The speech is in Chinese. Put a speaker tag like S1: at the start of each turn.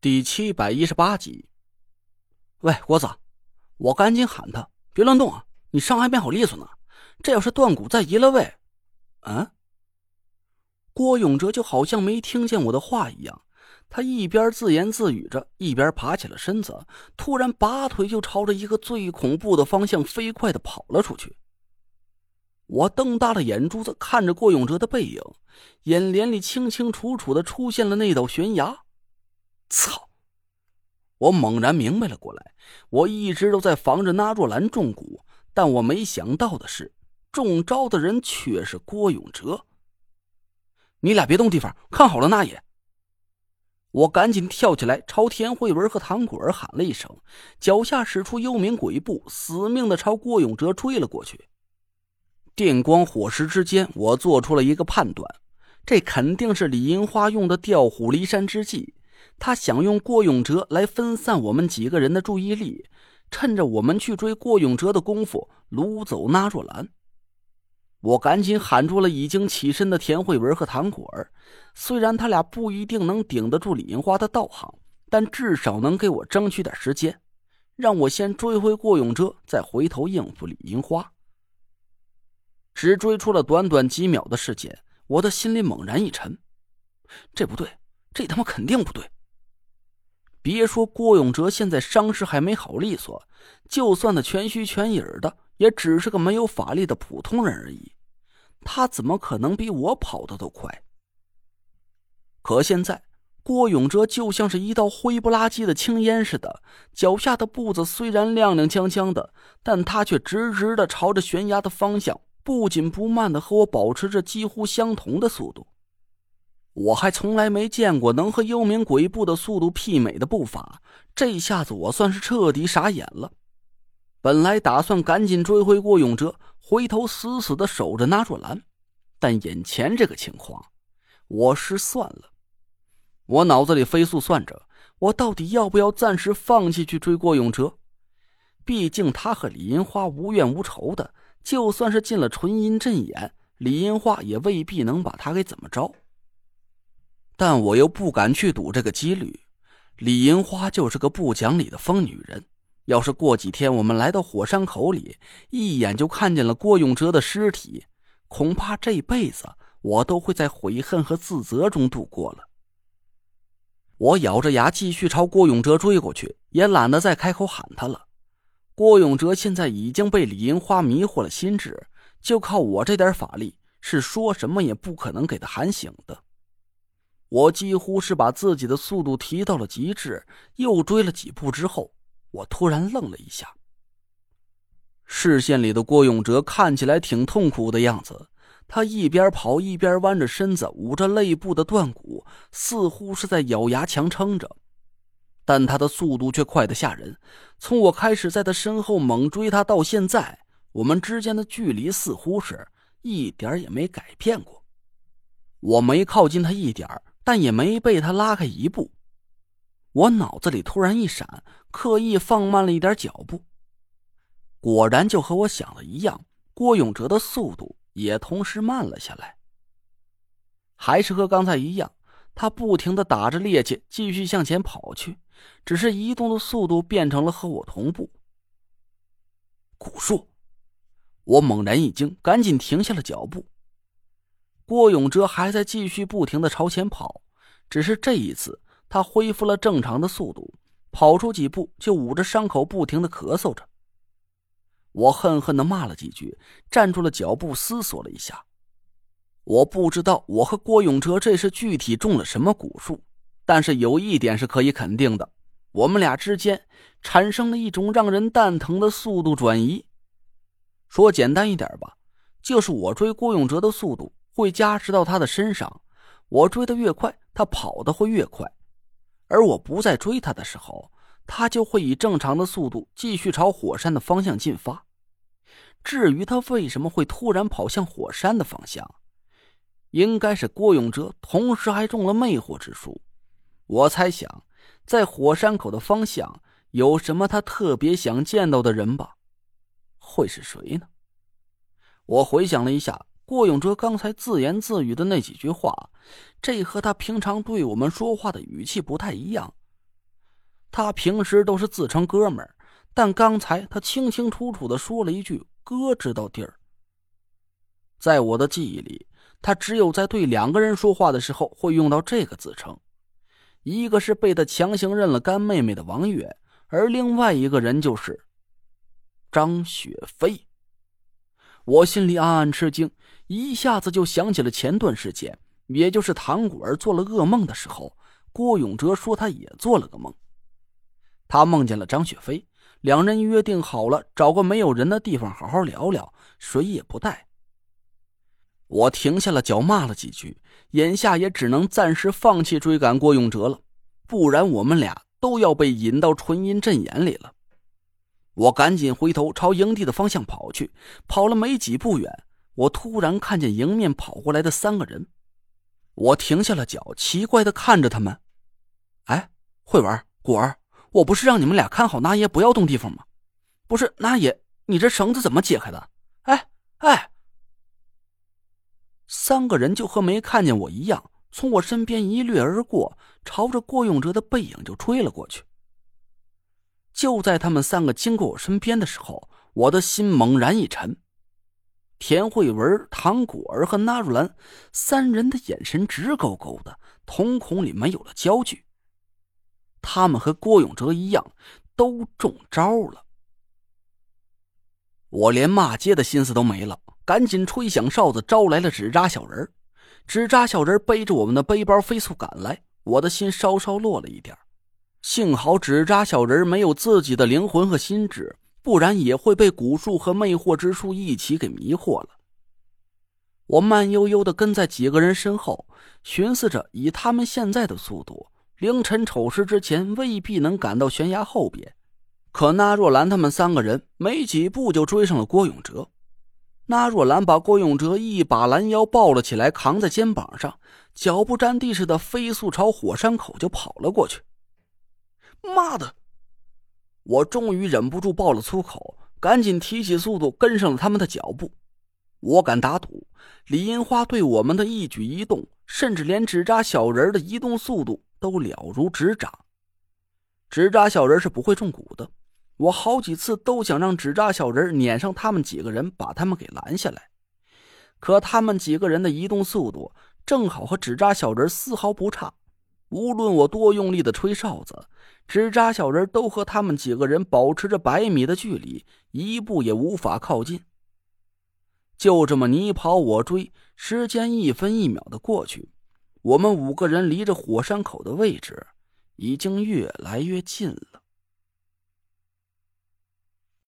S1: 第七百一十八集。喂，郭子，我赶紧喊他，别乱动啊！你伤还没好利索呢，这要是断骨再移了位，嗯？郭永哲就好像没听见我的话一样，他一边自言自语着，一边爬起了身子，突然拔腿就朝着一个最恐怖的方向飞快的跑了出去。我瞪大了眼珠子看着郭永哲的背影，眼帘里清清楚楚的出现了那道悬崖。操！我猛然明白了过来，我一直都在防着那若兰中蛊，但我没想到的是，中招的人却是郭永哲。你俩别动地方，看好了，那也。我赶紧跳起来，朝田慧文和唐果儿喊了一声，脚下使出幽冥鬼步，死命的朝郭永哲追了过去。电光火石之间，我做出了一个判断，这肯定是李银花用的调虎离山之计。他想用郭永哲来分散我们几个人的注意力，趁着我们去追郭永哲的功夫掳走那若兰。我赶紧喊住了已经起身的田慧文和唐果儿，虽然他俩不一定能顶得住李银花的道行，但至少能给我争取点时间，让我先追回郭永哲，再回头应付李银花。只追出了短短几秒的时间，我的心里猛然一沉，这不对，这他妈肯定不对。别说郭永哲现在伤势还没好利索，就算他全虚全影的，也只是个没有法力的普通人而已。他怎么可能比我跑的都快？可现在，郭永哲就像是一道灰不拉几的青烟似的，脚下的步子虽然踉踉跄跄的，但他却直直的朝着悬崖的方向，不紧不慢的和我保持着几乎相同的速度。我还从来没见过能和幽冥鬼步的速度媲美的步伐，这下子我算是彻底傻眼了。本来打算赶紧追回郭永哲，回头死死的守着那若兰，但眼前这个情况，我失算了。我脑子里飞速算着，我到底要不要暂时放弃去追郭永哲？毕竟他和李银花无怨无仇的，就算是进了纯阴阵眼，李银花也未必能把他给怎么着。但我又不敢去赌这个几率，李银花就是个不讲理的疯女人。要是过几天我们来到火山口里，一眼就看见了郭永哲的尸体，恐怕这辈子我都会在悔恨和自责中度过了。我咬着牙继续朝郭永哲追过去，也懒得再开口喊他了。郭永哲现在已经被李银花迷惑了心智，就靠我这点法力，是说什么也不可能给他喊醒的。我几乎是把自己的速度提到了极致，又追了几步之后，我突然愣了一下。视线里的郭永哲看起来挺痛苦的样子，他一边跑一边弯着身子，捂着肋部的断骨，似乎是在咬牙强撑着。但他的速度却快得吓人。从我开始在他身后猛追他到现在，我们之间的距离似乎是一点也没改变过。我没靠近他一点儿。但也没被他拉开一步，我脑子里突然一闪，刻意放慢了一点脚步。果然，就和我想的一样，郭永哲的速度也同时慢了下来。还是和刚才一样，他不停的打着趔趄，继续向前跑去，只是移动的速度变成了和我同步。古树，我猛然一惊，赶紧停下了脚步。郭永哲还在继续不停的朝前跑，只是这一次他恢复了正常的速度，跑出几步就捂着伤口不停的咳嗽着。我恨恨的骂了几句，站住了脚步，思索了一下。我不知道我和郭永哲这是具体中了什么蛊术，但是有一点是可以肯定的，我们俩之间产生了一种让人蛋疼的速度转移。说简单一点吧，就是我追郭永哲的速度。会加持到他的身上，我追得越快，他跑得会越快；而我不再追他的时候，他就会以正常的速度继续朝火山的方向进发。至于他为什么会突然跑向火山的方向，应该是郭永哲同时还中了魅惑之术。我猜想，在火山口的方向有什么他特别想见到的人吧？会是谁呢？我回想了一下。郭永哲刚才自言自语的那几句话，这和他平常对我们说话的语气不太一样。他平时都是自称哥们儿，但刚才他清清楚楚的说了一句“哥知道地儿”。在我的记忆里，他只有在对两个人说话的时候会用到这个自称，一个是被他强行认了干妹妹的王月，而另外一个人就是张雪飞。我心里暗暗吃惊，一下子就想起了前段时间，也就是唐果儿做了噩梦的时候，郭永哲说他也做了个梦，他梦见了张雪飞，两人约定好了找个没有人的地方好好聊聊，谁也不带。我停下了脚，骂了几句，眼下也只能暂时放弃追赶郭永哲了，不然我们俩都要被引到纯阴阵眼里了。我赶紧回头朝营地的方向跑去，跑了没几步远，我突然看见迎面跑过来的三个人，我停下了脚，奇怪的看着他们。哎，慧文、果儿，我不是让你们俩看好那爷，不要动地方吗？不是，那爷，你这绳子怎么解开的？哎哎！三个人就和没看见我一样，从我身边一掠而过，朝着郭永哲的背影就追了过去。就在他们三个经过我身边的时候，我的心猛然一沉。田慧文、唐果儿和纳若兰三人的眼神直勾勾的，瞳孔里没有了焦距。他们和郭永哲一样，都中招了。我连骂街的心思都没了。赶紧吹响哨子，招来了纸扎小人纸扎小人背着我们的背包飞速赶来，我的心稍稍落了一点幸好纸扎小人没有自己的灵魂和心智，不然也会被蛊术和魅惑之术一起给迷惑了。我慢悠悠的跟在几个人身后，寻思着以他们现在的速度，凌晨丑时之前未必能赶到悬崖后边。可那若兰他们三个人没几步就追上了郭永哲。那若兰把郭永哲一把拦腰抱了起来，扛在肩膀上，脚不沾地似的飞速朝火山口就跑了过去。妈的！我终于忍不住爆了粗口，赶紧提起速度跟上了他们的脚步。我敢打赌，李银花对我们的一举一动，甚至连纸扎小人的移动速度都了如指掌。纸扎小人是不会中蛊的。我好几次都想让纸扎小人撵上他们几个人，把他们给拦下来，可他们几个人的移动速度正好和纸扎小人丝毫不差。无论我多用力的吹哨子，纸扎小人都和他们几个人保持着百米的距离，一步也无法靠近。就这么你跑我追，时间一分一秒的过去，我们五个人离着火山口的位置已经越来越近了。